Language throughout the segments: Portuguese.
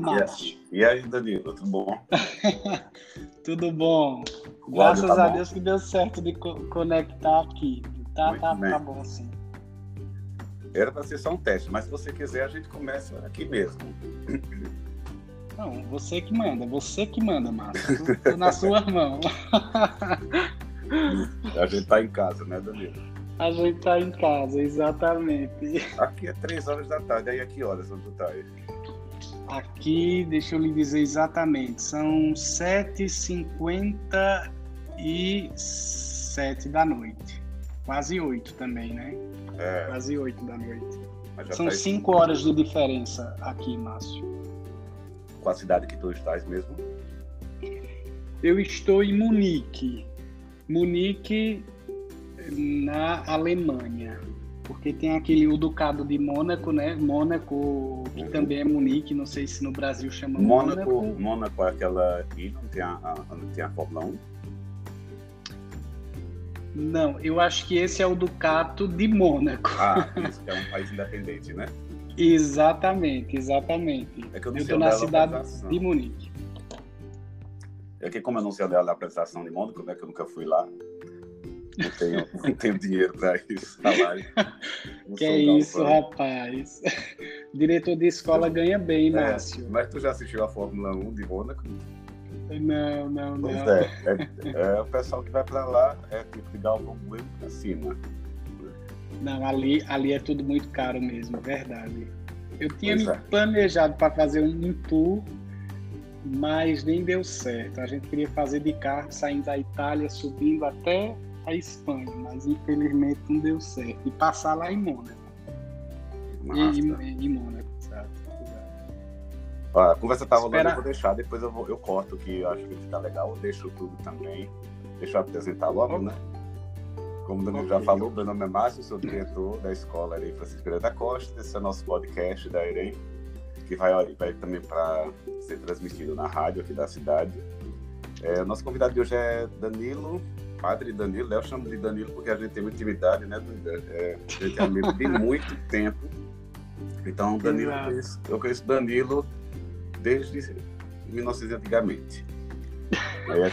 Fala, Márcio. E aí, Danilo, tudo bom? tudo bom. Graças tá a bom. Deus que deu certo de co conectar aqui. Tá, tá, tá bom, sim. Era para ser só um teste, mas se você quiser, a gente começa aqui mesmo. Não, você que manda, você que manda, Márcio. Tô na sua mão. a gente tá em casa, né, Danilo? A gente tá em casa, exatamente. Aqui é três horas da tarde, aí a que horas onde tu tá aí? Aqui, deixa eu lhe dizer exatamente, são 7h57 da noite. Quase 8 também, né? É. Quase 8 da noite. São 5 tá horas de diferença aqui, Márcio. Qual a cidade que tu estás mesmo? Eu estou em Munique. Munique, na Alemanha. Porque tem aquele o Ducado de Mônaco, né? Mônaco, que uhum. também é Munique, não sei se no Brasil chama Mônaco. Mônaco, Mônaco é aquela ilha onde tem a, onde tem a Fórmula 1? Não, eu acho que esse é o Ducato de Mônaco. Ah, isso que é um país independente, né? Exatamente, exatamente. É que eu não estou na cidade de Munique. É que como eu não sei onde é a apresentação de Mônaco, né? Que eu nunca fui lá. Não tenho, não tenho dinheiro para isso, salário. que é isso, rapaz. Diretor de escola ganha bem, é, Márcio. Mas tu já assistiu a Fórmula 1 de Mônaco? Não, não, pois não. É, é, é, o pessoal que vai para lá é tipo de Galvão Bueno para cima. Não, ali, ali é tudo muito caro mesmo, verdade. Eu tinha me é. planejado para fazer um tour, mas nem deu certo. A gente queria fazer de carro, saindo da Itália, subindo até a Espanha, mas infelizmente não deu certo. E passar lá em Mônaco. E, em Mônaco, exato. a conversa tá rolando, Espera... eu vou deixar, depois eu, vou, eu corto, que eu acho que fica legal, eu deixo tudo também. Deixa eu apresentar logo, né? Como o Danilo já falou, meu nome é Márcio, sou diretor da escola Irei Francisco Pereira da Costa. Esse é o nosso podcast da Irei, que vai, vai também para ser transmitido na rádio aqui da cidade. É, nosso convidado de hoje é Danilo, Padre Danilo. Eu chamo de Danilo porque a gente tem muita intimidade, né? É, a gente é amigo de muito tempo. Então, Danilo, eu conheço, eu conheço Danilo desde 1900 antigamente.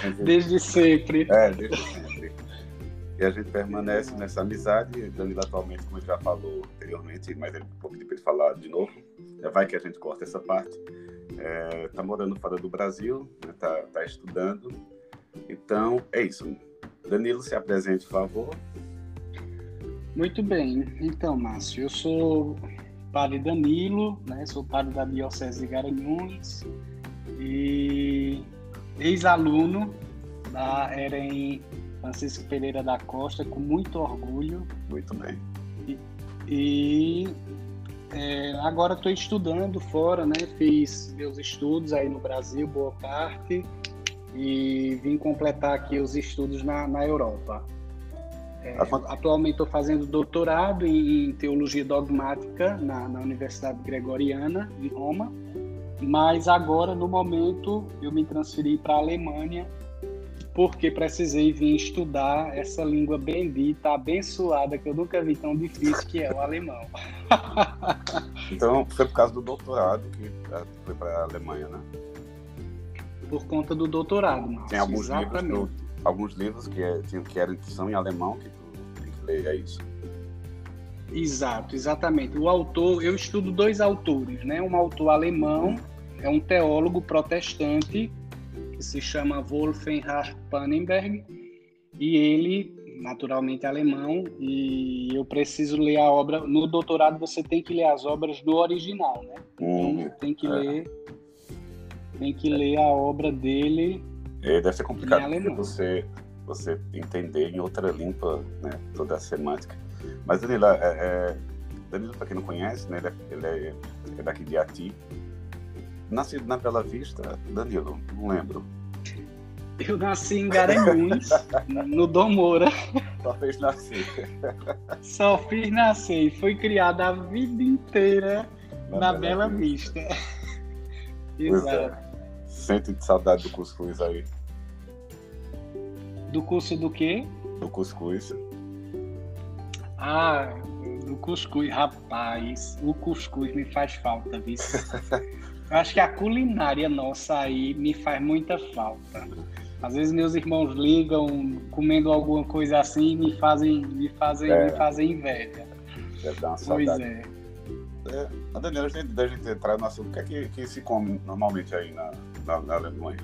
Gente, desde sempre. É, desde sempre. E a gente permanece nessa amizade. Danilo atualmente, como ele já falou anteriormente, mas ele vou pedir para ele falar de novo. Vai que a gente corta essa parte. É, tá morando fora do Brasil, né, tá, tá estudando. Então, é isso. Danilo, se apresente, por favor. Muito bem. Então, Márcio, eu sou padre Danilo, né? Sou padre da Diocese de Garanhuns e ex-aluno da EREM Francisco Pereira da Costa, com muito orgulho. Muito bem. E, e é, agora estou estudando fora, né? Fiz meus estudos aí no Brasil, boa parte, e vim completar aqui os estudos na, na Europa. É, atualmente estou fazendo doutorado em, em teologia dogmática na, na Universidade Gregoriana, em Roma, mas agora, no momento, eu me transferi para a Alemanha porque precisei vir estudar essa língua bendita, abençoada, que eu nunca vi tão difícil, que é o alemão. então, foi por causa do doutorado que foi para a Alemanha, né? Por conta do doutorado, Márcio. Tem alguns Exatamente. livros, alguns livros que, é, que, eram, que são em alemão, que tu tem que ler, é isso? Exato, exatamente. O autor, eu estudo dois autores, né? Um autor alemão, é um teólogo protestante que se chama Wolfenhard Pannenberg, e ele, naturalmente, alemão, e eu preciso ler a obra. No doutorado, você tem que ler as obras do original, né? Então, hum, tem que é. ler. Tem que ler a obra dele. É, deve ser complicado você, você entender em outra língua né, toda a semântica. Mas Danilo, é, é, Danilo para quem não conhece, né, ele, é, é, é daqui de Ati, Nascido na Bela Vista, Danilo, não lembro. Eu nasci em Garanhuns, no Dom Moura. Só fez nascer. Só fiz nascer e fui criado a vida inteira na, na Bela, Bela Vista. Vista. É. Exato. Sente de saudade do cuscuz aí. Do curso do quê? Do cuscuz. Ah, do cuscuz, rapaz. O cuscuz me faz falta, viu? Eu acho que a culinária nossa aí me faz muita falta. Às vezes meus irmãos ligam comendo alguma coisa assim e me fazem, me fazem, é. me fazem inveja. Deve dar uma pois é. é. A Daniela, antes da gente entrar no assunto, o que é que, que se come normalmente aí na, na, na Alemanha?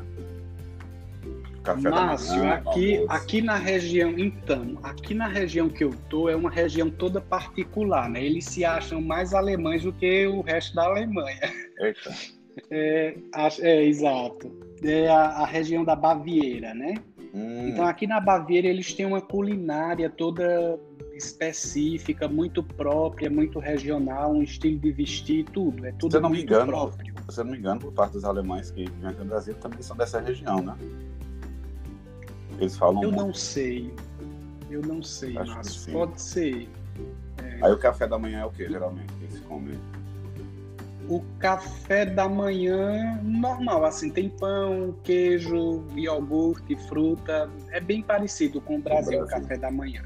Café Márcio, manhã, aqui, aqui na região, então, aqui na região que eu tô é uma região toda particular, né? Eles se acham mais alemães do que o resto da Alemanha. Eita. É, é exato. É a, a, região da Baviera, né? Hum. Então aqui na Baviera eles têm uma culinária toda específica, muito própria, muito regional, um estilo de vestir, tudo. É tudo se não me engano, próprio. Se eu não me engano, por parte dos alemães que vêm aqui no Brasil também são dessa região, né? Eles falam. Eu muito. não sei. Eu não sei, Acho mas pode ser. É... Aí o café da manhã é o que geralmente que se come? O café da manhã normal, assim, tem pão, queijo, iogurte, fruta. É bem parecido com o Brasil, o, Brasil. o café da manhã.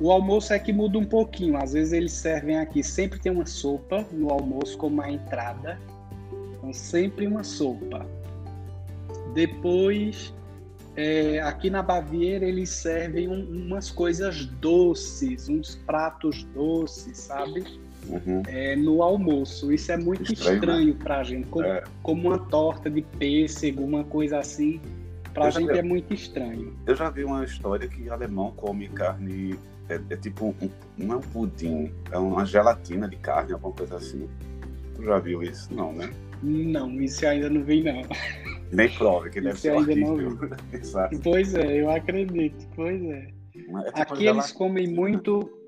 O almoço é que muda um pouquinho. Às vezes eles servem aqui, sempre tem uma sopa no almoço como a entrada. Então, sempre uma sopa. Depois é, aqui na Baviera eles servem um, umas coisas doces, uns pratos doces, sabe? Uhum. É, no almoço. Isso é muito estranho, estranho né? pra gente. Como, é. como, uma torta de pêssego, uma coisa assim. Pra eu gente é muito estranho. Eu já vi uma história que alemão come carne. É, é tipo um, não é um pudim, é uma gelatina de carne, alguma coisa assim. Tu já viu isso? Não, né? Não, isso ainda não vi, não. Nem prova, que deve isso ser ainda horrível. não Pois é, eu acredito, pois é. é tipo Aqui eles comem muito.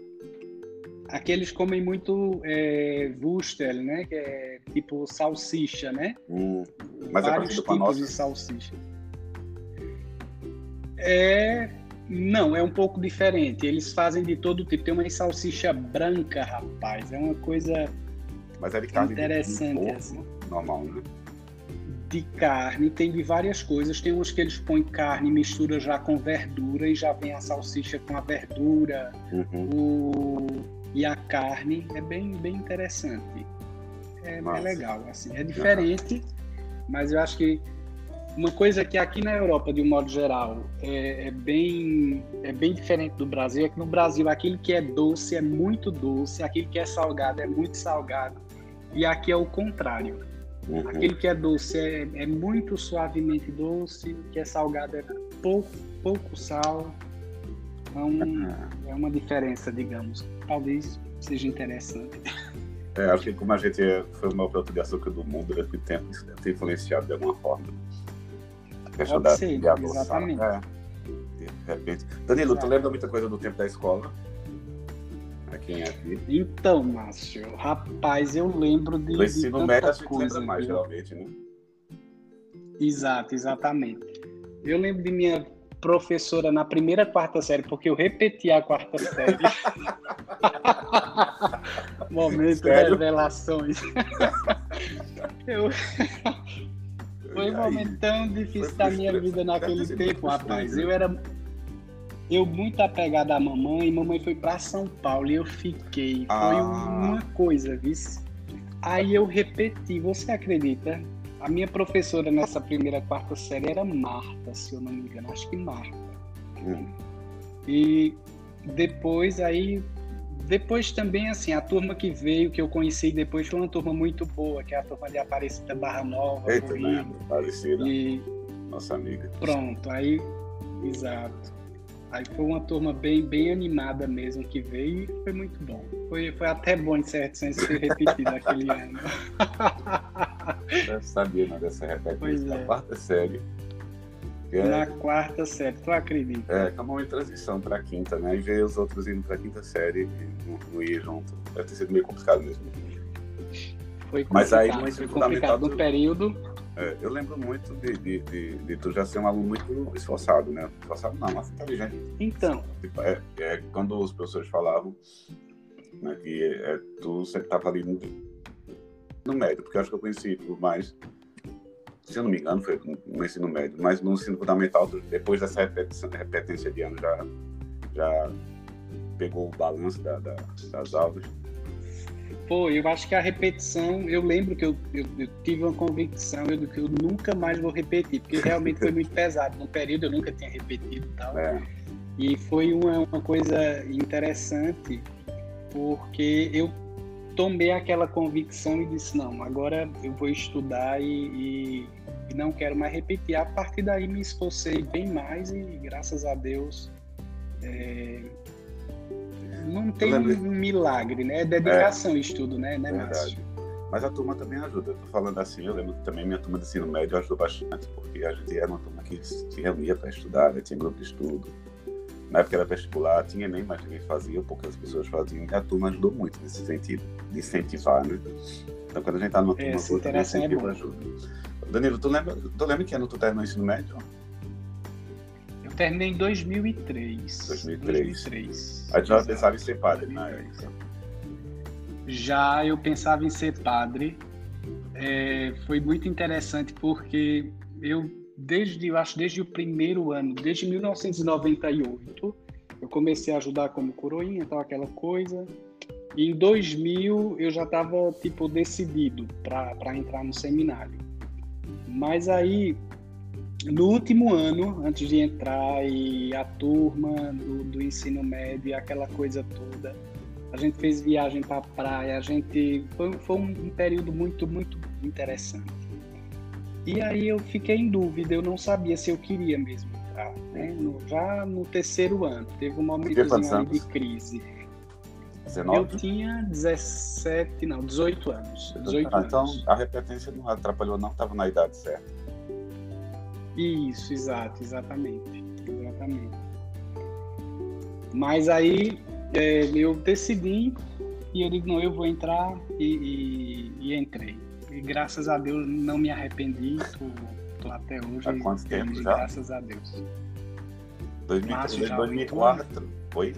Aqui eles comem muito é, Wustel, né? Que é tipo salsicha, né? Hum, mas é Vários é tipos de salsicha. É. Não, é um pouco diferente. Eles fazem de todo tipo. Tem uma salsicha branca, rapaz. É uma coisa mas é de carne interessante de, de assim. normal, né? De carne, tem de várias coisas. Tem uns que eles põem carne, mistura já com verdura e já vem a salsicha com a verdura uhum. o... e a carne. É bem, bem interessante. É, é legal, assim. É diferente, uhum. mas eu acho que uma coisa que aqui na Europa, de um modo geral, é, é, bem, é bem diferente do Brasil, é que no Brasil aquilo que é doce é muito doce, aquilo que é salgado é muito salgado. E aqui é o contrário. Uhum. Aquele que é doce é, é, muito suavemente doce, o que é salgado é pouco, pouco sal. Então, uhum. é uma diferença, digamos. Talvez seja interessante. É, acho que como a gente foi o maior produto de açúcar do mundo, ter, deve ter influenciado de alguma forma questão Pode da, ser, de adoção. Exatamente. É, de repente. Danilo, Exato. tu lembra muita coisa do tempo da escola? Aqui em aqui. Então, Márcio, rapaz, eu lembro de. Do ensino médio a gente lembra mais, geralmente, né? Exato, exatamente. Eu lembro de minha professora na primeira quarta série, porque eu repeti a quarta série. Momento de revelações. eu, foi um momento tão difícil da minha vida naquele tempo, rapaz. Eu era eu muito apegado à mamãe, mamãe foi para São Paulo e eu fiquei. Ah. Foi uma coisa, viu? Aí eu repeti, você acredita? A minha professora nessa primeira quarta série era Marta, se eu não me engano, acho que Marta. Hum. E depois aí depois também, assim, a turma que veio, que eu conheci depois, foi uma turma muito boa, que é a turma de Aparecida Barra Nova. Eita, né? Aparecida. E... Nossa amiga. Pronto, aí, exato. Aí foi uma turma bem, bem animada mesmo que veio e foi muito bom. Foi, foi até bom, em certo senso, ter repetido aquele ano. Eu sabia né, dessa repetição da é. quarta série. É, Na quarta série, tu acredita? É, acabou em transição para a quinta, né? E ver os outros indo para a quinta série e não, não ir junto. Deve ter sido meio complicado mesmo. Foi Mas aí ensino fundamental. No período. É, eu lembro muito de, de, de, de, tu já ser um aluno muito esforçado, né? Esforçado não, mas inteligente. Então. Tipo, é, é, quando os professores falavam né, que é, tu sempre estava ali no, no médio, porque eu acho que eu conheci por mais se eu não me engano, foi no ensino médio, mas no ensino fundamental, depois dessa repetência de ano, já, já pegou o balanço da, da, das aulas. Foi, eu acho que a repetição, eu lembro que eu, eu, eu tive uma convicção eu, que eu nunca mais vou repetir, porque realmente foi muito pesado. No período eu nunca tinha repetido e tal. É. E foi uma, uma coisa interessante, porque eu tomei aquela convicção e disse, não, agora eu vou estudar e, e, não quero mais repetir. A partir daí me esforcei bem mais e graças a Deus é, não tem um milagre, né? É dedicação é, estudo, né? né verdade. Mas a turma também ajuda. Eu tô falando assim, eu lembro que também minha turma de ensino médio ajudou bastante, porque a gente era uma turma que se reunia para estudar, né? tinha grupo de estudo. Na época era vestibular, tinha nem mais ninguém fazia, poucas pessoas faziam, e a turma ajudou muito nesse sentido, de incentivar, né? Então quando a gente tá numa turma, Esse outra, incentivo é ajuda. Danilo, tu lembra, tu lembra que ano tu terminou o ensino médio? terminei em 2003. 2003. 2003. Aí tu já pensava em ser padre na época? Já eu pensava em ser padre. É, foi muito interessante porque eu desde eu acho desde o primeiro ano, desde 1998, eu comecei a ajudar como coroinha, tal aquela coisa. E em 2000 eu já estava tipo decidido para entrar no seminário. Mas aí no último ano, antes de entrar, e a turma do, do ensino médio aquela coisa toda, a gente fez viagem para a praia, a gente foi, foi um, período muito, muito interessante. E aí eu fiquei em dúvida, eu não sabia se eu queria mesmo entrar. Né? No, já no terceiro ano, teve um momento de crise. 19? Eu tinha 17, não, 18 anos. 18 ah, então anos. a repetência não atrapalhou, não? Estava na idade certa. Isso, exato, exatamente. Exatamente. Mas aí é, eu decidi e eu digo, não, eu vou entrar e, e, e, entrei. E graças a Deus não me arrependi, tô, tô até hoje. Há quanto tempo já? Graças a Deus. 2003, 2004, foi?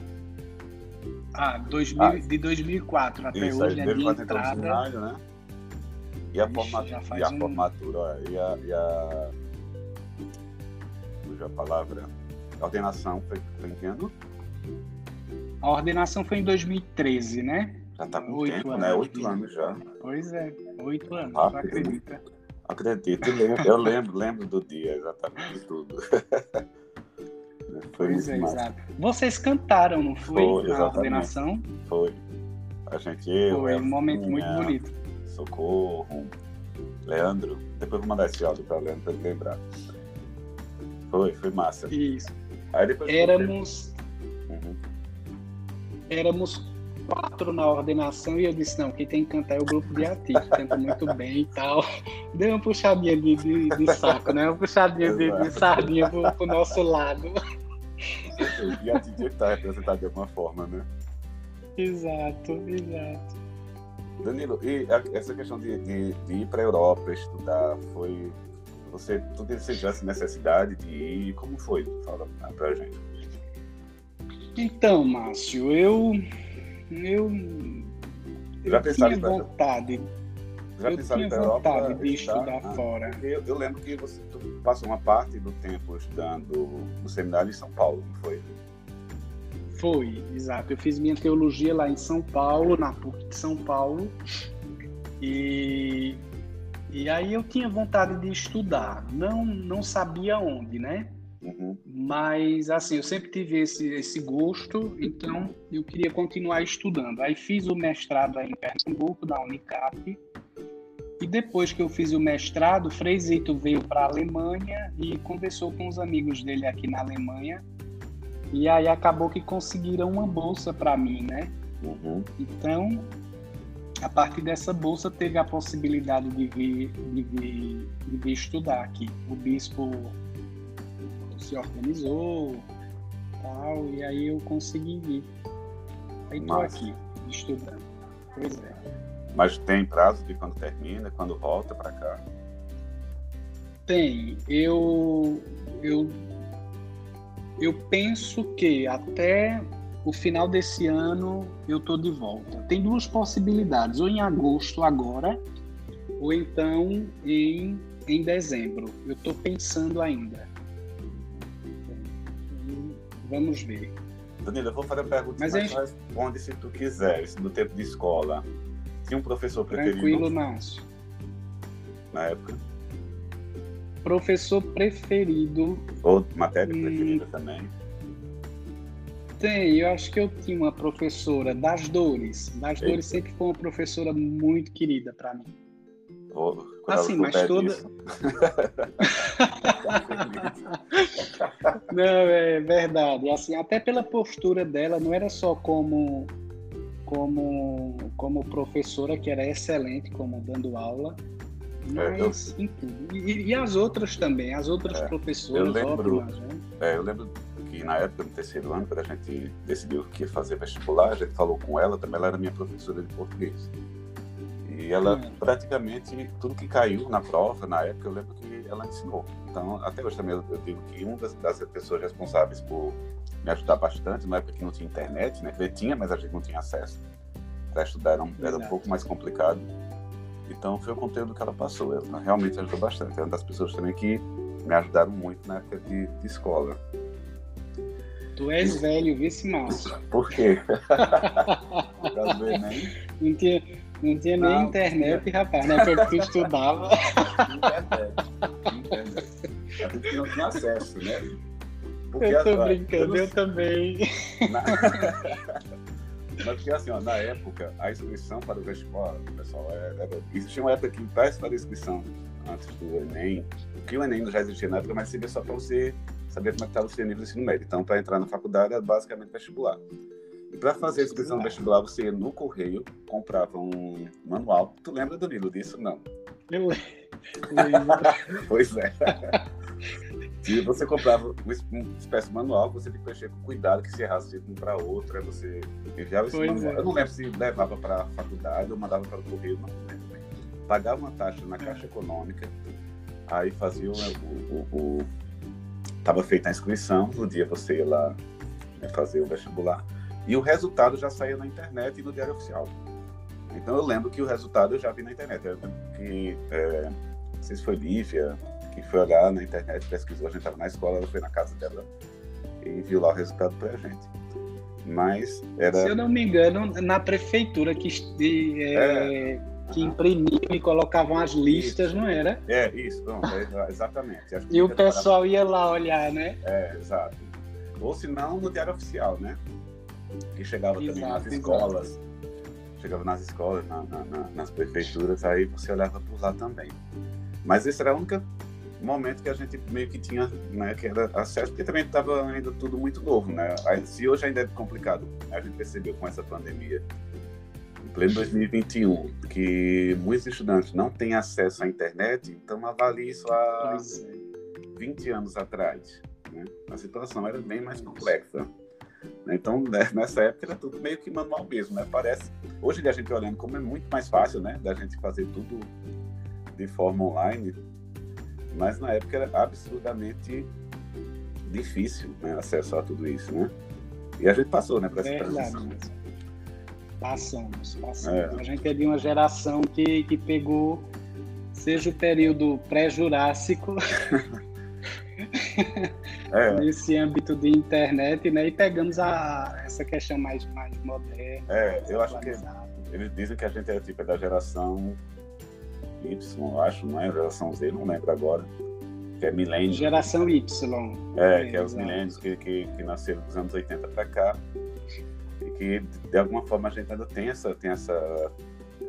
Ah, 2000, ah, de 2004 até isso, hoje, a minha entrada... Cenário, né? E a, formatura, e a um... formatura, e a, e a a palavra. A ordenação foi, foi que ano? A ordenação foi em 2013, né? Já está com oito tempo, né? anos, né? Oito anos já. Pois é, oito anos, Rápido. acredita. Acredito, eu lembro, lembro do dia exatamente tudo. foi pois é, exato. Vocês cantaram, não foi? foi na ordenação? Foi. A gente, eu. Foi um momento muito bonito. Socorro, Leandro. Depois vou mandar esse áudio para Leandro para ele lembrar. Foi, foi massa. Isso. Aí depois éramos. Uhum. Éramos quatro na ordenação e eu disse, não, quem tem que cantar é o grupo de artistas, canta muito bem e tal. Deu uma puxadinha de, de, de saco, né? Uma puxadinha de, de, sardinha pro, pro nosso lado. E a DJ está representado de alguma forma, né? Exato, exato. Danilo, e essa questão de, de, de ir para a Europa estudar foi você, tu desejasse necessidade de ir? Como foi? Fala pra gente. Então, Márcio, eu. Eu. Já eu tinha vontade. Já eu tinha vontade de estudar, estudar fora. Eu, eu, lembro que você passou uma parte do tempo estudando no seminário em São Paulo, não foi? Foi, exato. Eu fiz minha teologia lá em São Paulo, na PUC de São Paulo. E e aí eu tinha vontade de estudar, não não sabia onde, né? Uhum. Mas assim, eu sempre tive esse, esse gosto, então eu queria continuar estudando. Aí fiz o mestrado aí em Pernambuco, da Unicap. E depois que eu fiz o mestrado, Freisito veio para a Alemanha e conversou com os amigos dele aqui na Alemanha. E aí acabou que conseguiram uma bolsa para mim, né? Uhum. Então a partir dessa bolsa teve a possibilidade de vir, de vir, de vir estudar aqui. O bispo se organizou tal, e aí eu consegui vir. Aí estou aqui, estudando. Pois é. Mas tem prazo de quando termina, quando volta para cá? Tem. Eu, eu, eu penso que até o final desse ano eu tô de volta. Tem duas possibilidades, ou em agosto agora, ou então em, em dezembro. Eu estou pensando ainda. Vamos ver. Danilo, eu vou fazer a pergunta, mas, mas gente... responde se tu quiser, no tempo de escola. Tinha um professor preferido? Tranquilo, Márcio. Na época? Professor preferido. Ou matéria hum, preferida também? Tem, eu acho que eu tinha uma professora das dores. Das Eita. dores sempre foi uma professora muito querida para mim. Oh, assim, mas toda. não, é verdade. Assim, até pela postura dela, não era só como como como professora que era excelente, como dando aula, mas é, eu... E, e, as outras também, as outras é, professoras eu lembro, ótimas, né? É, eu lembro que na época, no terceiro ano, quando a gente decidiu que ia fazer vestibular, a gente falou com ela, também ela era minha professora de português. E ela hum. praticamente, tudo que caiu na prova, na época, eu lembro que ela ensinou. Então, até hoje também eu, digo que uma das, das, pessoas responsáveis por me ajudar bastante, na época que não tinha internet, né? Ele tinha, mas a gente não tinha acesso. Para estudar era um, era um pouco mais complicado. Então, foi o conteúdo que ela passou. Ela realmente ajudou bastante. É uma das pessoas também que me ajudaram muito na época de, de escola. Tu és velho, vê se Márcio. Por quê? Por causa do Enem? Não tinha, não tinha não, nem internet, tinha. rapaz, né? Foi que tu estudava. Internet. Internet. A gente não tinha acesso, né? Porque eu tô a, brincando, eu, eu também. Na... Mas porque assim, ó, na época, a inscrição para o vestibular, pessoal, era, era, existia uma época que para a inscrição antes do Enem, que o Enem já existia na época, mas servia só para você saber como é estava o seu nível de ensino médio. Então, para entrar na faculdade, era basicamente vestibular. E para fazer a inscrição no vestibular, você ia no correio, comprava um manual. Tu lembra, Danilo, disso? Não. Eu lembro. pois é. E você comprava uma espécie de manual, você tinha que mexer com cuidado, que se errasse de um para outro, aí você enviava esse pois manual. É. Eu não lembro se levava para a faculdade ou mandava para o correio, não lembro. Pagava uma taxa na Caixa Econômica, aí fazia o, o, o estava feita a inscrição, no dia você ia lá né, fazer o vestibular, e o resultado já saía na internet e no Diário Oficial. Então eu lembro que o resultado eu já vi na internet. Eu lembro que, é, não sei se foi Lívia, que foi olhar na internet, pesquisou, a gente estava na escola, ela foi na casa dela e viu lá o resultado para a gente. Mas era. Se eu não me engano, na prefeitura que. É... É que imprimiam e colocavam as listas, isso. não era? É, isso, pronto, é, exatamente. e o pessoal ia lá olhar, né? É, exato. Ou se não, no Diário Oficial, né? Que chegava exato, também nas escolas. Exato. Chegava nas escolas, na, na, na, nas prefeituras, aí você olhava por lá também. Mas esse era o único momento que a gente meio que tinha, né, que era acesso, porque também estava ainda tudo muito novo, né? Se hoje ainda é complicado, a gente percebeu com essa pandemia pleno 2021, que muitos estudantes não têm acesso à internet, então avalie isso há 20 anos atrás. Né? A situação era bem mais complexa. Então, né, nessa época era tudo meio que manual mesmo, né? Parece. Hoje a gente olhando como é muito mais fácil, né? Da gente fazer tudo de forma online, mas na época era absurdamente difícil né? acesso a tudo isso, né? E a gente passou, né, para essa transição. Passamos, passamos. É. A gente é de uma geração que, que pegou, seja o período pré-jurássico, é. nesse âmbito de internet, né? E pegamos a, essa questão mais, mais moderna. É, eu acho que eles dizem que a gente é tipo é da geração Y, eu acho, não é? Geração Z, não lembro agora. Que é milênio. Geração Y. É, é que é os milênios que, que, que nasceram dos anos 80 para cá e que de alguma forma a gente ainda tem essa, tem essa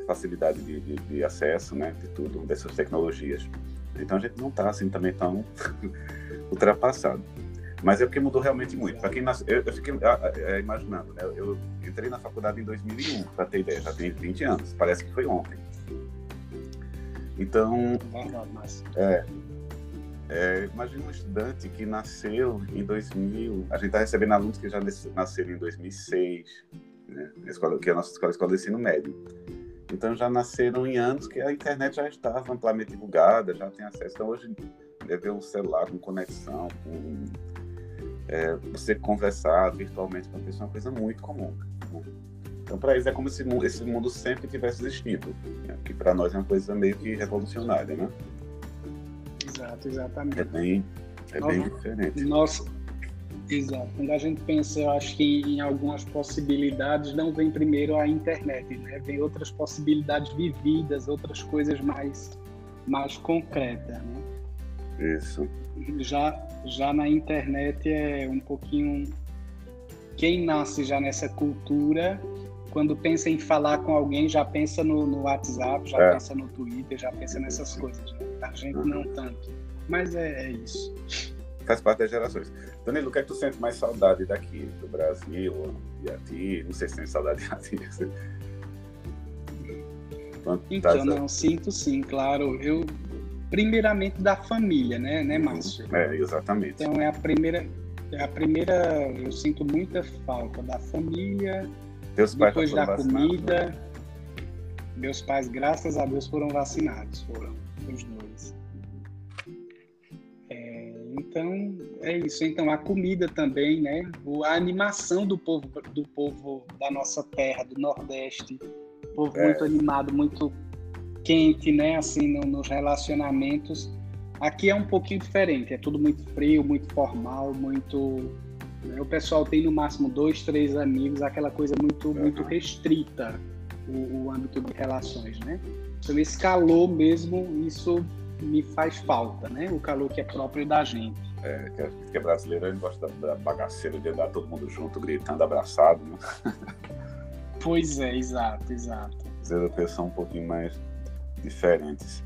facilidade de, de, de acesso, né, de tudo, dessas tecnologias. Então a gente não está assim também tão ultrapassado. Mas é porque mudou realmente muito. Para quem nasce, eu, eu fiquei é, imaginando, né? Eu entrei na faculdade em 2001, para ter ideia, já tem 20 anos. Parece que foi ontem. Então, é, é, imagina um estudante que nasceu em 2000, a gente está recebendo alunos que já nasceram em 2006, né? escola, que é a nossa escola, escola de ensino médio. Então já nasceram em anos que a internet já estava amplamente divulgada, já tem acesso. Então hoje deve um celular com conexão, com é, você conversar virtualmente com a pessoa é uma coisa muito comum. Né? Então para eles é como se esse mundo sempre tivesse existido, né? que para nós é uma coisa meio que revolucionária, né? Exato, exatamente. É bem, é bem diferente. Nós, Exato. Quando a gente pensa, eu acho que em algumas possibilidades, não vem primeiro a internet, né? Vem outras possibilidades vividas, outras coisas mais, mais concretas, né? Isso. Já, já na internet é um pouquinho... Quem nasce já nessa cultura, quando pensa em falar com alguém, já pensa no, no WhatsApp, já é. pensa no Twitter, já pensa nessas coisas. Né? A gente uhum. não tanto. Mas é, é isso faz parte das gerações. Danilo, o que é que tu sente mais saudade daqui, do Brasil, de ti? Não sei se tem saudade de ti. Então, não, sinto sim, claro. Eu, primeiramente da família, né, né, Márcio? É, exatamente. Então, é a primeira, é a primeira, eu sinto muita falta da família, Teus depois da comida. Né? Meus pais, graças a Deus, foram vacinados, foram os dois. Então, é isso. Então, a comida também, né? A animação do povo, do povo da nossa terra, do Nordeste. Povo é. muito animado, muito quente, né? Assim, no, nos relacionamentos. Aqui é um pouquinho diferente. É tudo muito frio, muito formal, muito... Né? O pessoal tem no máximo dois, três amigos. Aquela coisa muito, uhum. muito restrita, o, o âmbito de relações, né? Então, esse calor mesmo, isso me faz falta, né? O calor que é próprio da gente. É, que, é, que é brasileiro, a gente gosta da, da bagaceira de andar todo mundo junto, gritando, abraçado, né? Pois é, exato, exato. Europeus são um pouquinho mais diferentes.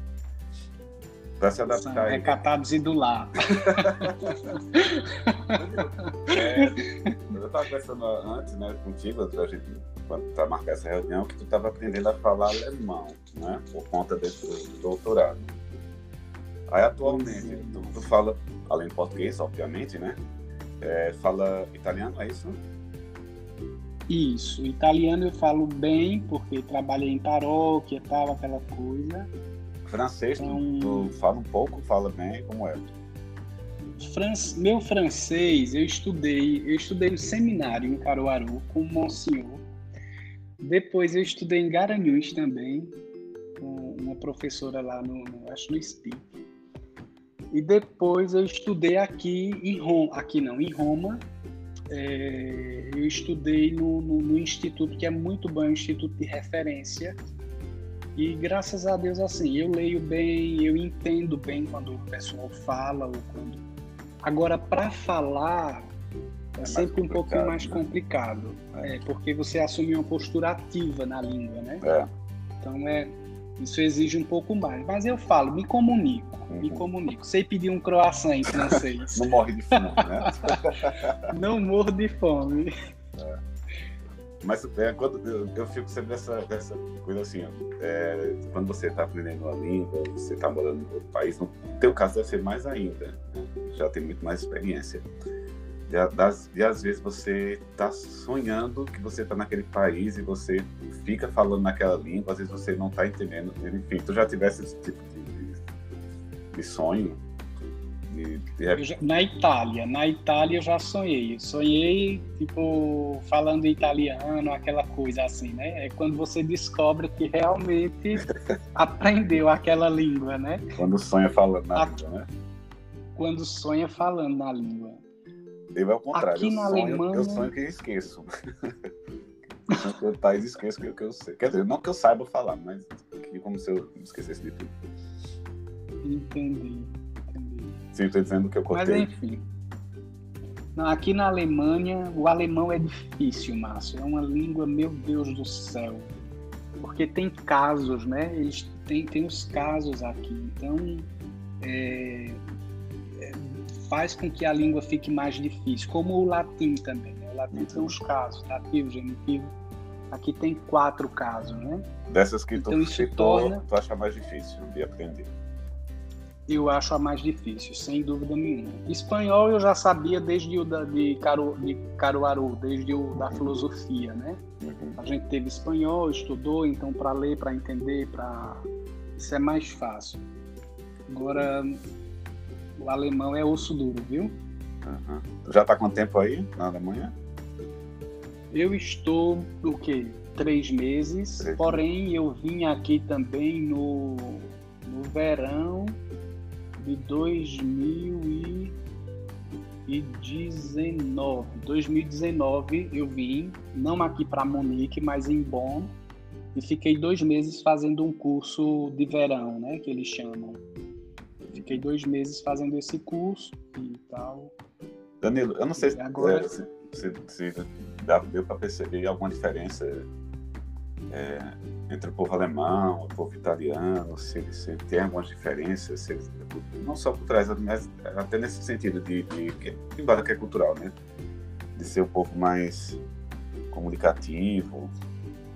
Para se adaptar. São recatados e do lar. é, eu estava conversando antes, né, contigo, a gente, para marcar essa reunião, que tu estava aprendendo a falar alemão, né, por conta desse doutorado. Aí atualmente, tu, tu fala, além de português, obviamente, né? É, fala italiano, é isso? Isso, italiano eu falo bem, porque trabalhei em paróquia e tal, aquela coisa. Francês, então, tu, fala um pouco, fala bem, como é? Meu francês, eu estudei, eu estudei no seminário em Caruaru com o Monsenhor. Depois eu estudei em Garanhuns também, com uma professora lá no, acho no SPI. E depois eu estudei aqui em Roma, aqui não, em Roma. É, eu estudei no, no, no, instituto que é muito bom, é um instituto de referência. E graças a Deus, assim, eu leio bem, eu entendo bem quando o pessoal fala ou quando. Agora, para falar, é, é sempre um pouquinho mais né? complicado, é. É, porque você assume uma postura ativa na língua, né? É. Então é isso exige um pouco mais. Mas eu falo, me comunico, uhum. me comunico. Sei pedir um croissant em francês. Não morre de fome, né? Não morro de fome. É. Mas é, quando eu, eu, fico sempre nessa, nessa coisa assim, é, quando você está aprendendo uma língua, você está morando em outro país, no teu caso deve ser mais ainda, né? já tem muito mais experiência de, das, de às vezes você está sonhando que você está naquele país e você fica falando naquela língua, às vezes você não está entendendo. Enfim, tu já tivesse esse tipo de, de, de sonho? De, já, na Itália, na Itália eu já sonhei. Sonhei, tipo, falando italiano, aquela coisa assim, né? É quando você descobre que realmente aprendeu aquela língua, né? Quando sonha falando na A, língua, né? Quando sonha falando na língua. Eu é o contrário. Aqui eu na sonho, Alemanha... Eu sonho que eu esqueço. eu tais esqueço que, que eu sei. Quer dizer, não que eu saiba falar, mas que como se eu esquecesse de tudo. Entendi, entendi. Sim, estou dizendo que eu cortei. Mas enfim. Não, aqui na Alemanha, o alemão é difícil, Márcio. É uma língua, meu Deus do céu. Porque tem casos, né? Eles têm, tem os casos aqui. Então, é, faz com que a língua fique mais difícil, como o latim também. Né? O latim uhum. tem os casos, dativo, genitivo. Aqui tem quatro casos, né? Dessas que então, tu citou, torna... tu acha mais difícil de aprender? Eu acho a mais difícil, sem dúvida nenhuma. Espanhol eu já sabia desde o da, de, Caru, de Caruaru, desde o da filosofia, né? Uhum. A gente teve espanhol, estudou, então para ler, para entender, para isso é mais fácil. Agora o alemão é osso duro, viu? Uhum. Já está quanto tempo aí na Alemanha? Eu estou, o quê? Três meses. Três porém, eu vim aqui também no, no verão de 2000 e 2019. 2019 eu vim, não aqui para Munique, mas em Bonn, e fiquei dois meses fazendo um curso de verão, né, que eles chamam. Fiquei dois meses fazendo esse curso e tal. Danilo, eu não sei se, agora... se, se, se deu para perceber alguma diferença é, entre o povo alemão, o povo italiano, se, se tem algumas diferenças, se, não só por trás, mas até nesse sentido de, de, de embora que é cultural, né? De ser um pouco mais comunicativo,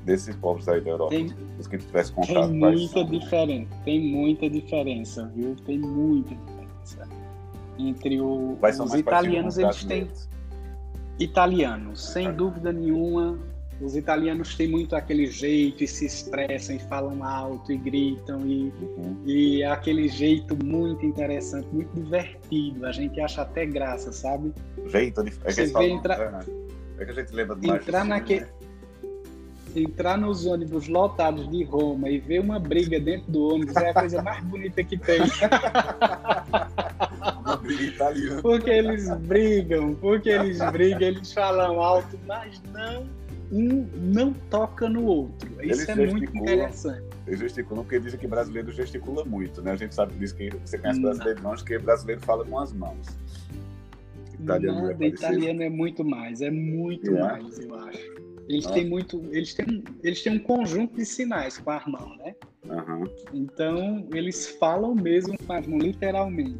desses povos aí da Europa, tem, os que tivesse contato. Tem muita diferença, tem muita diferença, viu? Tem muita diferença entre o, os italianos, eles têm italianos, sem dúvida nenhuma os italianos têm muito aquele jeito e se expressam e falam alto e gritam e, uhum. e é aquele jeito muito interessante, muito divertido. A gente acha até graça, sabe? Jeito, é que, Você vê entra... é, é que a gente lembra do entrar naquele né? Entrar nos ônibus lotados de Roma e ver uma briga dentro do ônibus é a coisa mais bonita que tem. uma briga italiana. Porque eles brigam, porque eles brigam, eles falam alto, mas não um não toca no outro. Isso é muito interessante. Eles gesticulam porque dizem que brasileiro gesticula muito, né? A gente sabe disso que você conhece brasileiro não, que brasileiro fala com as mãos. Italiano, Nada, é italiano é muito mais, é muito é. mais, eu acho. Eles têm muito, eles têm, eles têm um conjunto de sinais com as mãos, né? Uhum. Então eles falam mesmo com as mãos, literalmente.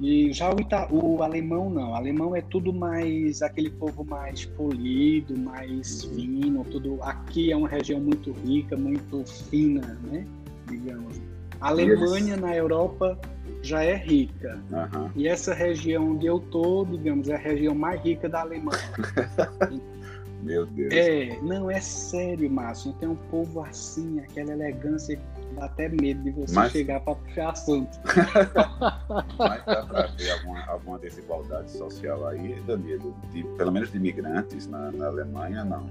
E já o, Ita... o alemão não. O alemão é tudo mais aquele povo mais polido, mais fino, tudo. Aqui é uma região muito rica, muito fina, né? Digamos. A Alemanha eles... na Europa já é rica. Uhum. E essa região onde eu tô, digamos, é a região mais rica da Alemanha. Meu Deus. É, não, é sério, Márcio. Tem um povo assim, aquela elegância dá até medo de você Mas... chegar para puxar assunto. Mas dá para ver alguma, alguma desigualdade social aí, Danilo? De, pelo menos de imigrantes na, na Alemanha, não.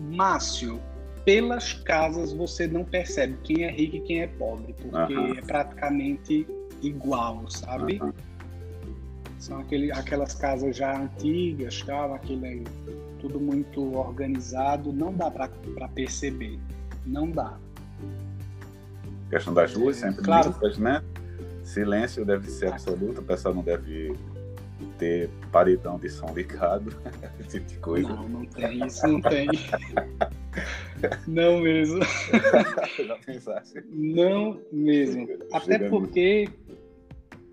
Márcio, pelas casas você não percebe quem é rico e quem é pobre, porque uh -huh. é praticamente igual, sabe? Uh -huh. São aquele, aquelas casas já antigas, tal, aquele tudo muito organizado, não dá para perceber. Não dá. Questão das ruas, sempre claro. limpas, né? Silêncio deve ser absoluto, o pessoal não deve ter paredão de som ligado, esse tipo de coisa. Não, não tem, isso não tem. não mesmo. Pensasse? Não mesmo. Até porque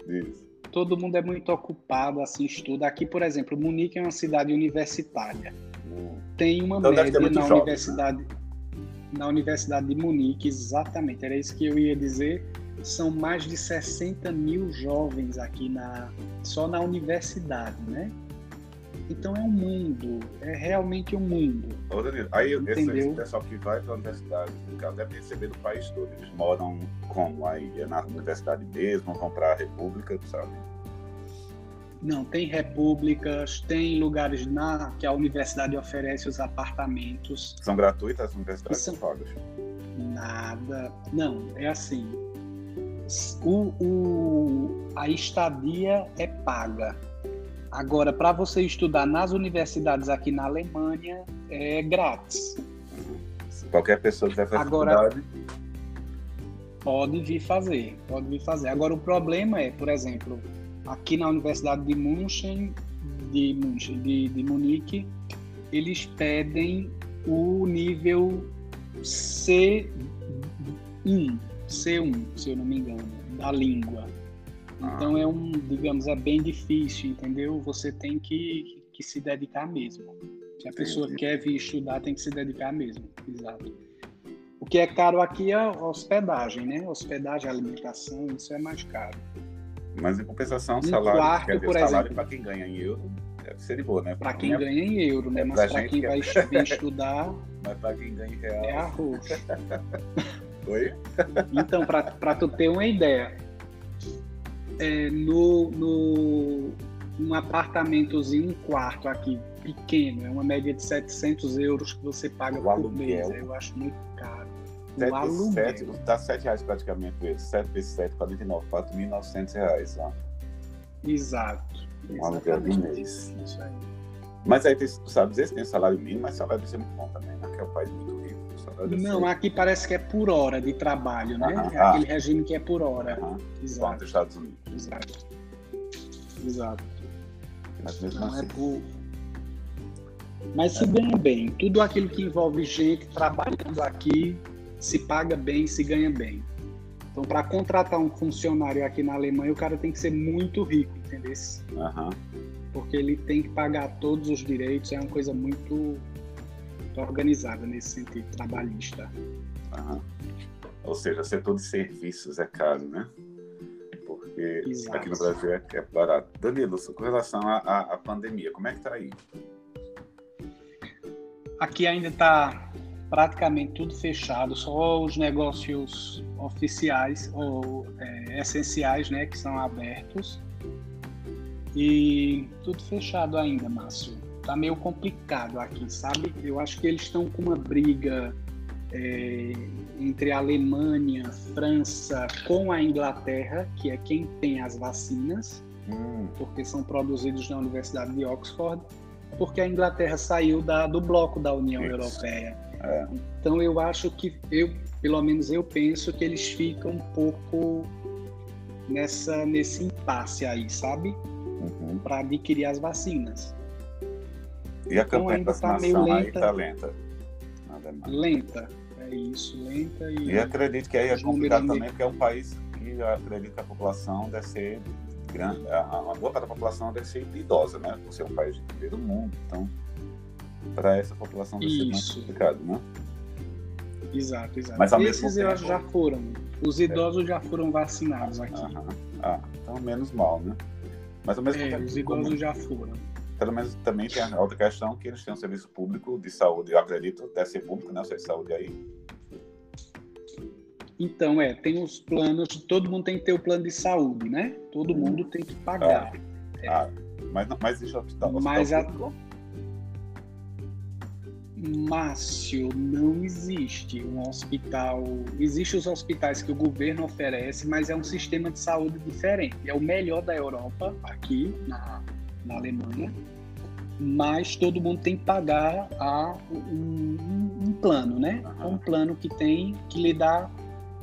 Isso. Todo mundo é muito ocupado, assim, estuda. Aqui, por exemplo, Munique é uma cidade universitária. Hum. Tem uma então média na jovens, universidade. Né? na Universidade de Munique, exatamente, era isso que eu ia dizer. São mais de 60 mil jovens aqui na, só na universidade, né? Então é um mundo, é realmente um mundo. Ô, Danilo, aí Entendeu? esse pessoal que vai para a universidade, deve receber do país todo. Eles moram como? Aí é na universidade mesmo, vão para a República, sabe? Não, tem repúblicas, tem lugares na que a universidade oferece os apartamentos. São gratuitas as universidades são pagas? Nada. Não, é assim. O, o, a estadia é paga. Agora, para você estudar nas universidades aqui na Alemanha, é grátis. Qualquer pessoa que vai fazer Agora. Pode vir fazer, pode vir fazer. Agora, o problema é, por exemplo, aqui na Universidade de München, de, München, de, de Munique, eles pedem o nível C1, C1, se eu não me engano, da língua. Então é um, digamos, é bem difícil, entendeu? Você tem que, que se dedicar mesmo. Se a pessoa Entendi. quer vir estudar, tem que se dedicar mesmo. Exato. O que é caro aqui é a hospedagem, né? Hospedagem, alimentação, isso é mais caro. Mas em compensação, um salário, quarto, quer dizer, por salário para quem ganha em euro deve ser de boa, né? Para quem ganha em euro, né? É Mas para quem vai é... estudar. Mas para quem ganha em real. É arroz. Oi? Então, para tu ter uma ideia, é, no, no um apartamentozinho, um quarto aqui, pequeno, é uma média de 700 euros que você paga o por aluguel. mês. Eu acho muito caro. 7 vezes 7, dá 7 reais praticamente vezes. 7 vezes 7, 49, 4.900 reais. Ó. Exato. Um aluguel de mês. Isso aí. Mas aí, tu sabe dizer se tem salário mínimo, mas salário deve ser muito bom também, né? Que é um país muito. Não, aqui parece que é por hora de trabalho, né? é aquele ah. regime que é por hora. Exato. Igual nos Estados Unidos. Exato. Exato. Mas mesmo Não é assim. É por... Mas se ganha bem. Tudo aquilo que envolve gente trabalhando aqui se paga bem, se ganha bem. Então, para contratar um funcionário aqui na Alemanha, o cara tem que ser muito rico, entendeu? Uhum. Porque ele tem que pagar todos os direitos, é uma coisa muito organizada nesse sentido, trabalhista. Ou seja, setor de serviços é caro, né? Porque Exato. aqui no Brasil é, é barato. Danilo, com relação à, à pandemia, como é que está aí? Aqui ainda está praticamente tudo fechado, só os negócios oficiais ou é, essenciais, né, que são abertos. E tudo fechado ainda, Márcio. Tá meio complicado aqui, sabe? Eu acho que eles estão com uma briga é, entre a Alemanha, França com a Inglaterra, que é quem tem as vacinas, hum. porque são produzidos na Universidade de Oxford, porque a Inglaterra saiu da, do bloco da União Isso. Europeia. É. Então eu acho que eu, pelo menos eu penso que eles ficam um pouco nessa nesse impasse aí, sabe? Uhum. Para adquirir as vacinas. E a então, campanha de tá vacinação tá aí está lenta. Lenta, é isso, lenta e. E acredito que aí é complicado também, porque é um país que eu acredito que a população deve ser grande, uma boa parte da população deve ser idosa, né? Por ser um país de primeiro mundo, então para essa população deve ser mais complicado, né? Exato, exato. Mas, Esses tempo, já foram. Os é. idosos é. já foram vacinados aqui. Ah, então menos mal, né? Mas ao mesmo é, tempo. Os idosos como... já foram. Pelo menos também tem a outra questão que eles têm um serviço público de saúde. Eu acredito, deve ser público, né? O serviço de saúde aí. Então, é, tem os planos, todo mundo tem que ter o plano de saúde, né? Todo mundo tem que pagar. Ah, é. ah mas, não, mas existe hospital, hospital mas a... Márcio, não existe um hospital. Existem os hospitais que o governo oferece, mas é um sistema de saúde diferente. É o melhor da Europa, aqui na, na Alemanha, mas todo mundo tem que pagar a, um, um plano, né? Uhum. Um plano que tem que lhe dá,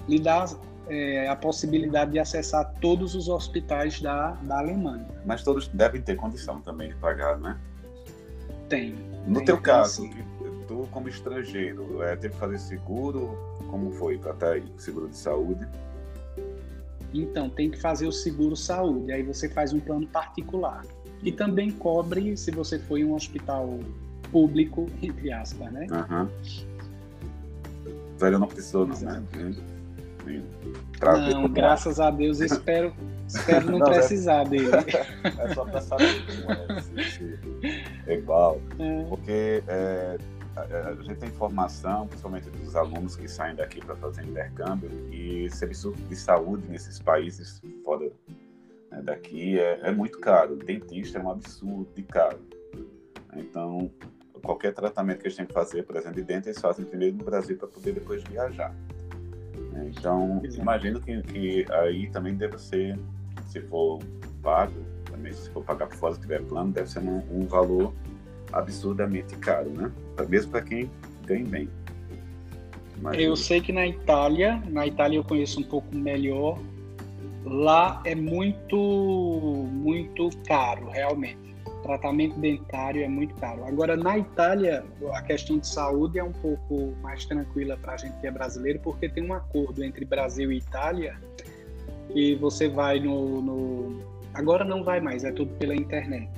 lhe dá é, a possibilidade de acessar todos os hospitais da, da Alemanha. Mas todos devem ter condição também de pagar, né? Tem. No tem, teu caso, tu como estrangeiro, é, teve que fazer seguro? Como foi para estar aí? Seguro de saúde? Então, tem que fazer o seguro saúde. Aí você faz um plano particular. E também cobre se você for em um hospital público, entre aspas, né? Uhum. Velho não precisou, não, né? Não, graças a Deus, espero, espero não, não é precisar é... dele. É só para saber como é, se, se é igual. É. Porque é, a gente tem informação, principalmente dos alunos que saem daqui para fazer intercâmbio, e serviço de saúde nesses países fora daqui é, é, muito caro. Dentista é um absurdo de caro. Então, qualquer tratamento que eles têm que fazer, por exemplo, de dente, eles fazem primeiro no Brasil para poder depois viajar. Né. Então, imagino que, que aí também deve ser, se for pago, também se for pagar por fora, se tiver plano, deve ser um, um valor absurdamente caro, né? Mesmo para quem ganha bem. Eu sei que na Itália, na Itália eu conheço um pouco melhor, lá é muito, muito caro, realmente. O tratamento dentário é muito caro. Agora, na Itália, a questão de saúde é um pouco mais tranquila para a gente que é brasileiro, porque tem um acordo entre Brasil e Itália que você vai no, no... Agora não vai mais, é tudo pela internet.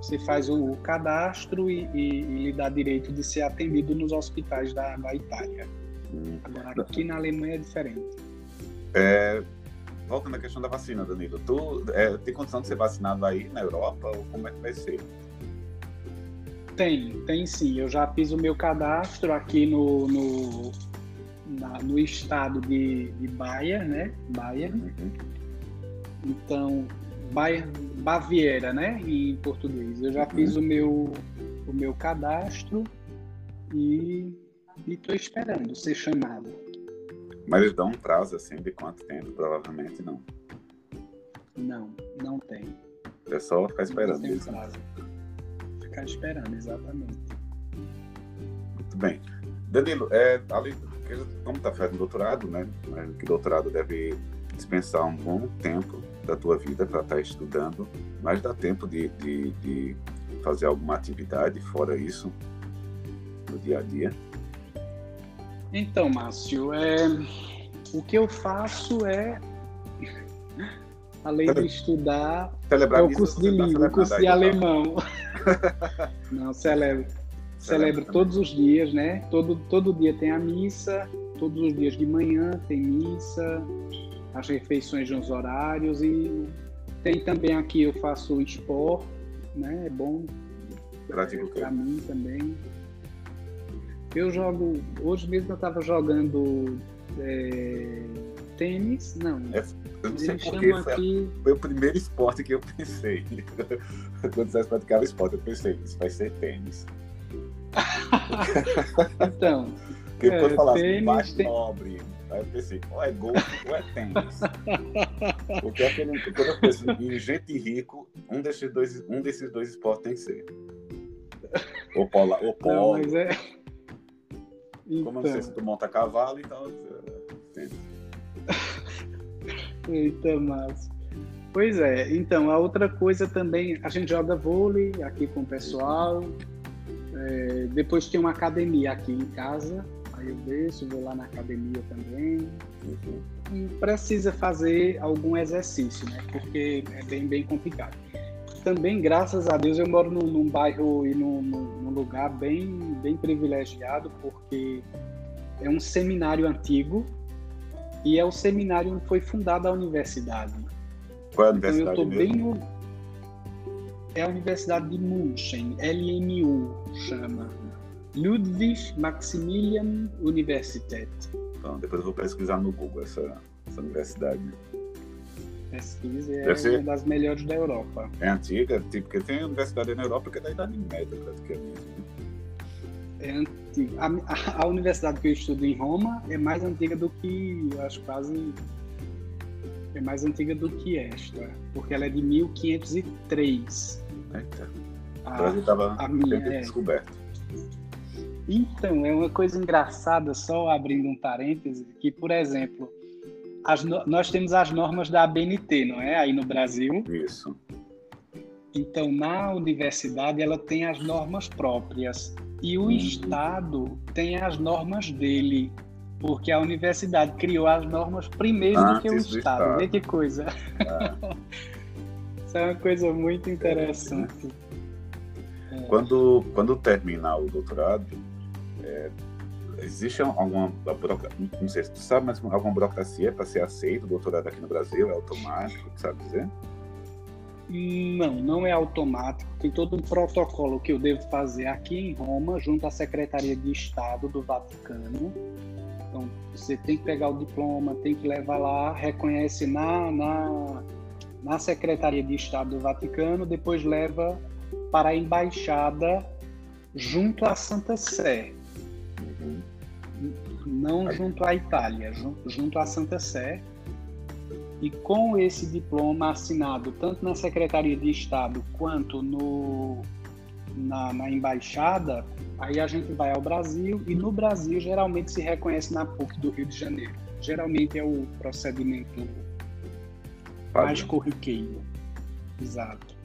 Você faz o, cadastro e, e, e lhe dá direito de ser atendido nos hospitais da, da Itália. Hum. Agora, aqui na Alemanha é diferente. É, voltando à questão da vacina, Danilo, tu é, tem condição de ser vacinado aí na Europa ou como é que vai ser? Tem, tem sim. Eu já fiz o meu cadastro aqui no, no, na, no estado de, de Bahia, né? Bahia. Uhum. Então, Bahia, Baviera, né? Em português. Eu já uhum. fiz o meu, o meu cadastro e estou esperando ser chamado. Mas eles dão um prazo assim de quanto tempo? Provavelmente não. Não, não tem. É só ficar esperando. Não tem prazo. Ficar esperando, exatamente. Muito bem. Danilo, é, além, como está fazendo doutorado, né? Que doutorado deve dispensar um bom tempo da tua vida para estar tá estudando, mas dá tempo de, de, de fazer alguma atividade fora isso no dia a dia? Então, Márcio, é, o que eu faço é, além de estudar, Celebrar é o curso de tá língua, o curso de alemão. Não, celebro. Celebro todos os dias, né? Todo, todo dia tem a missa, todos os dias de manhã tem missa, as refeições nos horários e tem também aqui eu faço esporte, né? É bom para mim também. Eu jogo. Hoje mesmo eu estava jogando é, tênis. Não. É, eu não sei porque foi, aqui... foi, o primeiro esporte que eu pensei. Quando você praticava esporte, eu pensei, isso vai ser tênis. então. Porque é, quando falasse tênis, mais tem... nobre, aí eu pensei, ou é golfe ou é tênis. Porque aquele, quando eu penso em gente rico, um desses dois, um desses dois esportes tem que ser. Ou polo. Ou polo. Não, mas é... Como então... eu não sei se tu monta cavalo, então. Eita, mas. Pois é, então, a outra coisa também, a gente joga vôlei aqui com o pessoal. É, depois tem uma academia aqui em casa, aí eu desço, vou lá na academia também. Uhum. precisa fazer algum exercício, né? Porque é bem, bem complicado também, graças a Deus, eu moro num, num bairro e num, num, lugar bem, bem privilegiado, porque é um seminário antigo e é o seminário onde foi fundada a universidade. Qual é a universidade então, eu estou bem no... É a Universidade de München, LMU chama. Ludwig Maximilian Universität. Então, depois eu vou pesquisar no Google essa, essa universidade pesquisa é ser... uma das melhores da Europa. É antiga, tipo, porque tem universidade na Europa que é da Idade Média, praticamente. É antiga. A, a, a, universidade que eu estudo em Roma é mais antiga do que, eu acho quase, é mais antiga do que esta, porque ela é de 1503. Eita. A, o Brasil estava a minha, é. descoberto. Então, é uma coisa engraçada, só abrindo um parêntese, que, por exemplo, as, nós temos as normas da ABNT, não é? Aí no Brasil. Isso. Então, na universidade, ela tem as normas próprias. E o uhum. Estado tem as normas dele. Porque a universidade criou as normas primeiro Antes do que o Estado. Estado. Vê que coisa. É. Isso é uma coisa muito interessante. É. Quando, quando terminar o doutorado, é, existe alguma não sei se tu sabe, mas alguma burocracia para ser aceito o doutorado aqui no Brasil? É automático, sabe dizer? Não, não é automático. Tem todo um protocolo que eu devo fazer aqui em Roma, junto à Secretaria de Estado do Vaticano. Então, você tem que pegar o diploma, tem que levar lá, reconhece na, na, na Secretaria de Estado do Vaticano, depois leva para a embaixada junto à Santa Sé não junto à Itália, junto, à Santa Sé. E com esse diploma assinado tanto na Secretaria de Estado quanto no, na, na, embaixada, aí a gente vai ao Brasil e no Brasil geralmente se reconhece na PUC do Rio de Janeiro. Geralmente é o procedimento mais corriqueiro. Exato.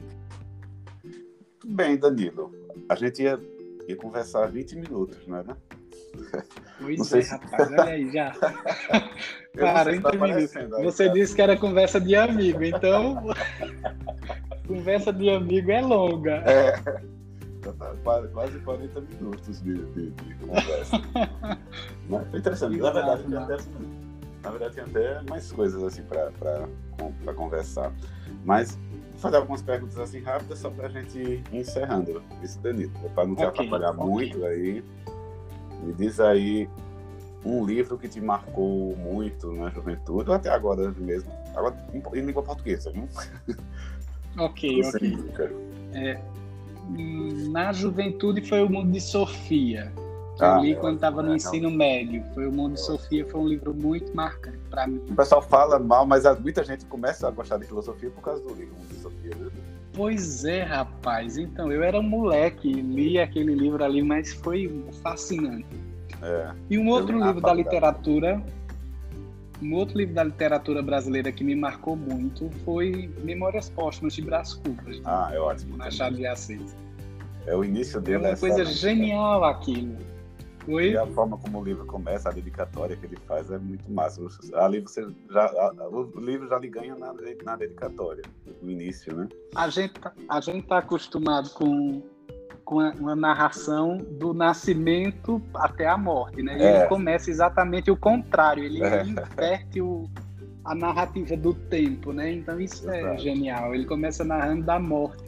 Bem, Danilo, a gente ia, ia conversar 20 minutos, não é? Pois é, se... rapaz, olha aí, já. Cara, tá Você tá? disse que era conversa de amigo, então. conversa de amigo é longa. É. Tá quase 40 minutos de, de, de conversa. Mas interessante. Na verdade, tem até, na verdade, tem até mais coisas assim para conversar. Mas vou fazer algumas perguntas assim rápidas só para a gente ir encerrando. Isso, Danilo, para não te okay, atrapalhar okay. muito aí. Me diz aí um livro que te marcou muito na juventude, ou até agora mesmo. Agora em, língua portuguesa, viu? Ok, ok. É, na juventude foi o Mundo de Sofia. Que ah, eu li quando estava no é, ensino não. médio. Foi o Mundo de Sofia, foi um livro muito marcante para mim. O pessoal fala mal, mas muita gente começa a gostar de filosofia por causa do livro Mundo de Sofia, viu? Pois é, rapaz. Então, eu era um moleque, li aquele livro ali, mas foi fascinante. É. E um outro livro da literatura, um outro livro da literatura brasileira que me marcou muito foi Memórias Póstumas de Brás Cubas. Ah, é ótimo. Machado de Assis. É o início dele. É uma coisa genial aquilo. Oi? E a forma como o livro começa, a dedicatória que ele faz é muito massa. Ali você já, a, o livro já lhe ganha na, na dedicatória, no início, né? A gente, tá, a gente tá acostumado com, com uma narração do nascimento até a morte, né? E é. ele começa exatamente o contrário, ele é. inverte o, a narrativa do tempo, né? Então isso é Exato. é genial. Ele começa narrando da morte.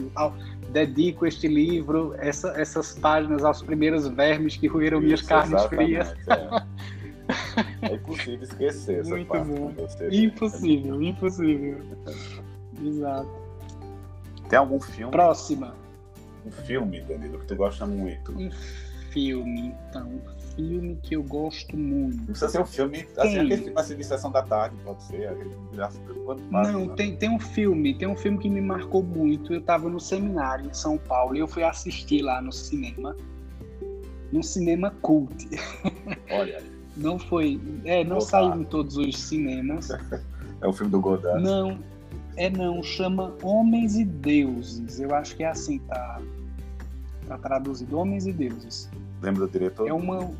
Dedico este livro, essa, essas páginas aos primeiros vermes que ruíram isso, minhas carnes frias. É. é impossível esquecer essa Muito parte bom. Impossível, impossível. Exato. Tem algum filme? Próxima. Um filme, Danilo, que tu gosta muito. Um filme, então filme que eu gosto muito. Não precisa ser um filme, assim, aquele filme assim, de sessão da tarde, pode ser. Aquele, não, né? tem, tem um filme, tem um filme que me marcou muito. Eu estava no seminário em São Paulo e eu fui assistir lá no cinema. No cinema cult. Olha. não foi. É, não saiu em todos os cinemas. é o filme do Godard. Não, é não, chama Homens e Deuses. Eu acho que é assim, tá, tá traduzido. Homens e Deuses. Lembra do diretor? É uma.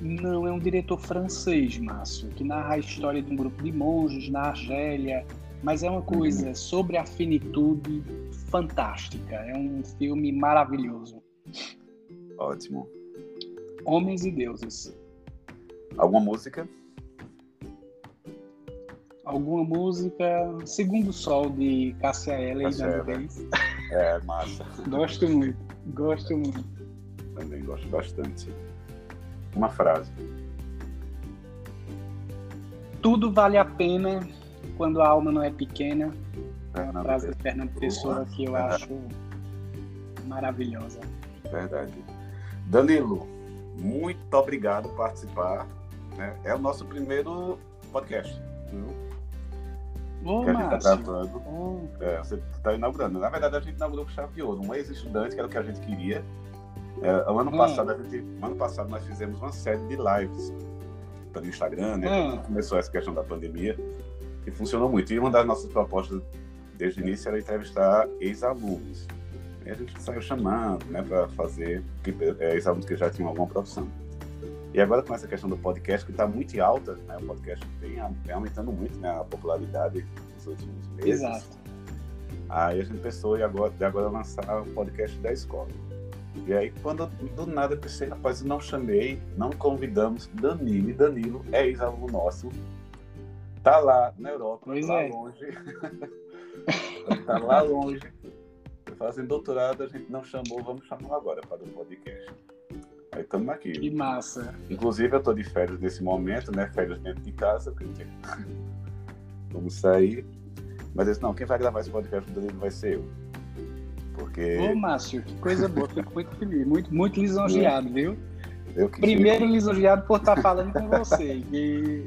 Não, é um diretor francês, Márcio, que narra a história de um grupo de monges na Argélia, mas é uma coisa uhum. sobre a finitude fantástica. É um filme maravilhoso. Ótimo. Homens e Deuses. Alguma música? Alguma música. Segundo Sol de Cássia Eller e. É, massa. Gosto muito. Gosto muito também gosto bastante. Uma frase. Tudo vale a pena quando a alma não é pequena. É uma frase de Fernando Pessoa que eu verdade. acho maravilhosa. Verdade. Danilo, muito obrigado por participar. Né? É o nosso primeiro podcast. Viu? Ô, que a gente está. É, você está inaugurando. Na verdade, a gente inaugurou com chave de ouro. Um ex-estudante, que era o que a gente queria. É, o ano hum. passado, a gente, ano passado nós fizemos uma série de lives pelo Instagram, né? Hum. Começou essa questão da pandemia e funcionou muito. E uma das nossas propostas desde o início era entrevistar ex-alunos. E a gente saiu chamando, né, para fazer é, ex-alunos que já tinham alguma profissão. E agora com essa questão do podcast, que está muito alta, né, o podcast vem, vem, aumentando muito né, a popularidade nos últimos meses. Exato. Aí a gente pensou em agora, de agora lançar o podcast da escola. E aí, quando do nada eu pensei, rapaz, eu não chamei, não convidamos Danilo. E Danilo é ex-aluno nosso. Tá lá na Europa, pois lá é. longe. tá lá longe. Fazendo doutorado, a gente não chamou, vamos chamar agora para o podcast. Aí estamos aqui. Que massa. Inclusive, eu estou de férias nesse momento, né? Férias dentro de casa, porque vamos sair. Mas eu disse, não, quem vai gravar esse podcast do Danilo vai ser eu. Porque... Ô, Márcio, que coisa boa, fico muito feliz, muito, muito lisonjeado, viu? Primeiro lisonjeado por estar falando com você, que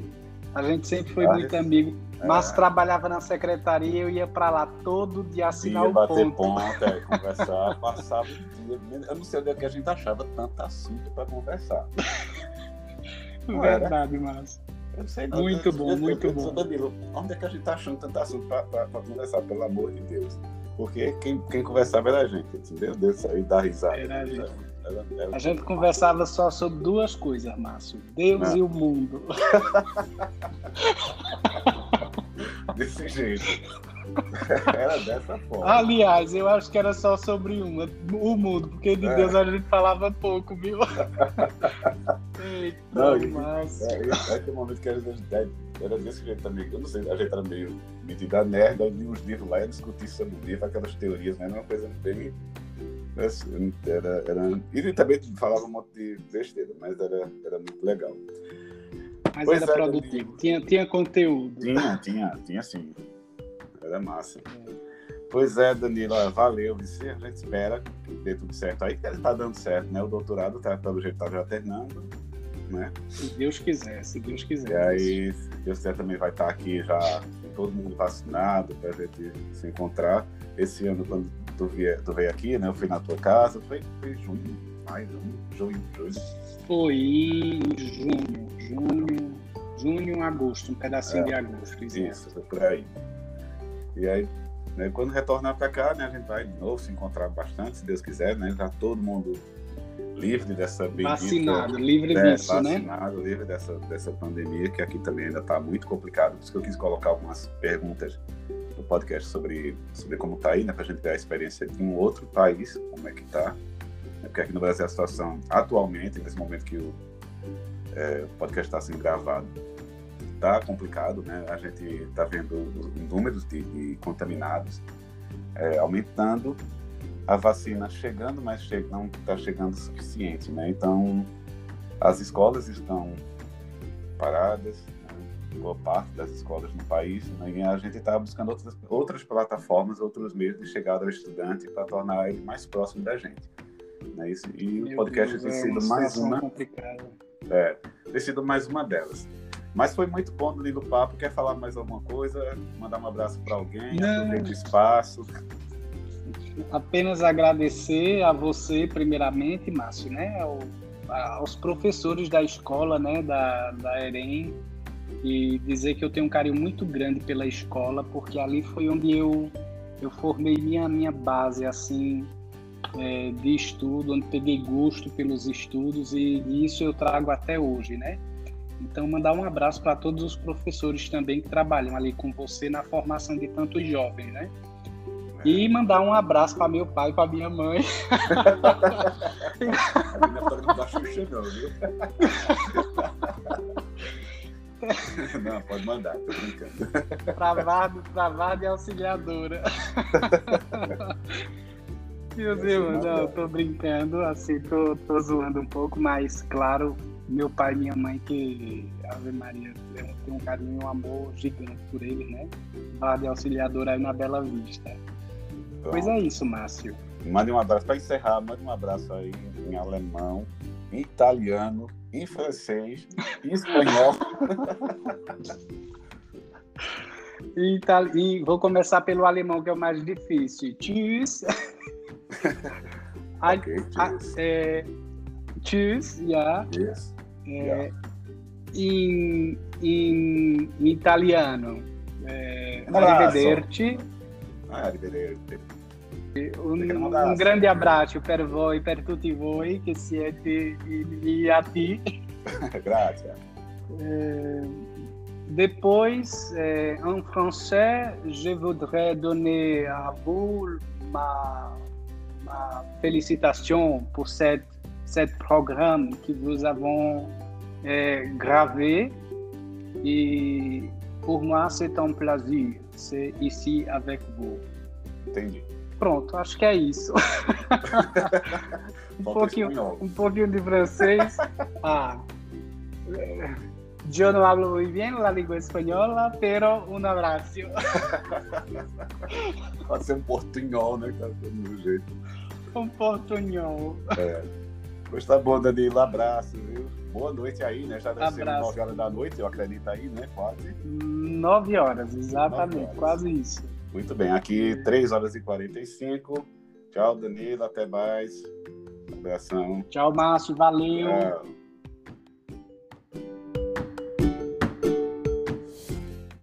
a gente sempre foi ah, muito amigo, mas é. trabalhava na secretaria, eu ia para lá todo dia assinar ia o bater ponto. ponto é, conversar, passava o dia, eu não sei onde é que a gente achava tanto assunto para conversar. Verdade, Márcio. Eu sei não. Muito eu, bom, eu, muito eu, bom. Danilo, onde é que a gente tá achando tanto assunto para conversar, pelo amor de Deus? Porque quem, quem conversava era a gente, entendeu? Deus aí dar risada. Era a gente. Era, era a gente conversava só sobre duas coisas, Márcio: Deus Não. e o mundo. Desse jeito. Era dessa forma. Aliás, eu acho que era só sobre uma, o mundo, porque de é. Deus a gente falava pouco, viu? Não, mas... é, é, momento que era desse jeito também. Eu não sei, a gente era meio metida nerd, eu li uns livros lá e discutir sobre o livro, aquelas teorias, né? Era uma coisa bem. Assim, era, era... E também falava um monte de besteira, mas era, era muito legal. Mas pois era é, produtivo, tinha, tinha conteúdo. Tinha, tinha, tinha sim. Era massa. É. Pois é, Danilo, valeu. A gente espera que dê tudo certo aí, que ele tá dando certo, né? O doutorado, tá, pelo jeito, tá já terminando. Né? Se Deus quiser, se Deus quiser. E aí, se Deus quiser, também vai estar aqui já todo mundo vacinado para a gente se encontrar. Esse ano, quando tu, vier, tu veio aqui, né? Eu fui na tua casa, foi, foi junho, maio, junho, julho. Foi em junho, junho, junho, agosto, um pedacinho é, de agosto. Isso, foi por aí. E aí, né, quando retornar para cá, né, a gente vai de novo se encontrar bastante, se Deus quiser, né? Já todo mundo livre dessa bendita, vacinado, livre é, disso, vacinado, né? Livre dessa dessa pandemia que aqui também ainda está muito complicado. Por isso que eu quis colocar algumas perguntas no podcast sobre sobre como está aí, né, para a gente ver a experiência de um outro país, como é que está. Porque aqui no Brasil a situação atualmente, nesse momento que o, é, podcast está sendo gravado, está complicado, né? A gente está vendo os números de, de contaminados é, aumentando a vacina chegando, mas não está chegando o suficiente, né? Então, as escolas estão paradas, né? boa parte das escolas no país, né? e a gente está buscando outras, outras plataformas, outros meios de chegar ao estudante para tornar ele mais próximo da gente. Né? Isso, e Meu o podcast Deus, tem é sido mais uma. Complicada. É, tem sido mais uma delas. Mas foi muito bom no Lindo Papo. Quer falar mais alguma coisa? Mandar um abraço para alguém? Aproveita o espaço apenas agradecer a você, primeiramente, Márcio, né, ao, aos professores da escola, né, da, da EREM, e dizer que eu tenho um carinho muito grande pela escola, porque ali foi onde eu, eu formei minha, minha base, assim, é, de estudo, onde peguei gosto pelos estudos, e, e isso eu trago até hoje, né. Então, mandar um abraço para todos os professores também que trabalham ali com você na formação de tantos jovens, né? E mandar um abraço para meu pai e para minha mãe. Não pode mandar, tô brincando. Travado, travado e auxiliadora. Meu Deus, não, tô brincando, assim, tô, tô zoando um pouco, mas claro, meu pai e minha mãe, que Ave Maria tem um carinho, um amor gigante por eles, né? Vá de auxiliadora aí na Bela Vista. Pois é isso, Márcio. Mande um abraço para encerrar, mande um abraço aí em alemão, em italiano, em francês, em espanhol. e, e, vou começar pelo alemão, que é o mais difícil. Tschüss. okay, tschüss. É, tschüss, ja. Yes. É, yeah. Em, em, em, italiano, é, arrivederci. Ah, arrivederci. Un, un, grande abbraccio per voi, per tutti voi che siete lì a ti. Grazie. Euh, depois, euh, en français, je voudrais donner à vous ma, ma félicitation pour cette, cette programme que nous avons euh, gravé. Et pour moi, c'est un plaisir. C'est ici avec vous. Entendi. Pronto, acho que é isso. um, pouquinho, um pouquinho de francês. Ah, eu não hablo muito bem a língua espanhola, pero um abraço. Pode ser um portunhol, né? Tá do jeito. Um portunhol. É. Pois tá bom, Danilo. Abraço, viu? Boa noite aí, né? Já deve ser 9 horas da noite, eu acredito aí, né? Quase. 9 horas, exatamente, horas. quase isso. Muito bem, aqui 3 horas e 45. Tchau, Danilo, até mais. Abração. Tchau, Márcio, valeu. Tchau.